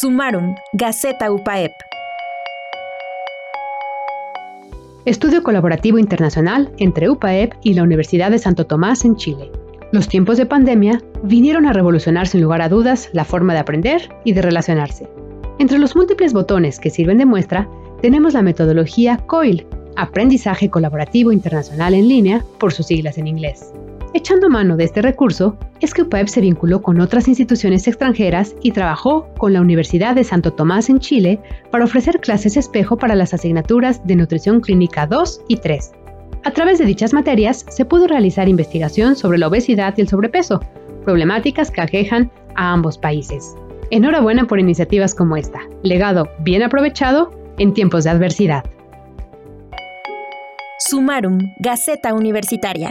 Sumarum, Gaceta UPAEP. Estudio colaborativo internacional entre UPAEP y la Universidad de Santo Tomás en Chile. Los tiempos de pandemia vinieron a revolucionar sin lugar a dudas la forma de aprender y de relacionarse. Entre los múltiples botones que sirven de muestra, tenemos la metodología COIL, Aprendizaje Colaborativo Internacional en Línea, por sus siglas en inglés. Echando mano de este recurso, es que UPAEP se vinculó con otras instituciones extranjeras y trabajó con la Universidad de Santo Tomás en Chile para ofrecer clases espejo para las asignaturas de Nutrición Clínica 2 y 3, a través de dichas materias se pudo realizar investigación sobre la obesidad y el sobrepeso, problemáticas que aquejan a ambos países. Enhorabuena por iniciativas como esta, legado bien aprovechado en tiempos de adversidad. Sumarum, Gaceta Universitaria.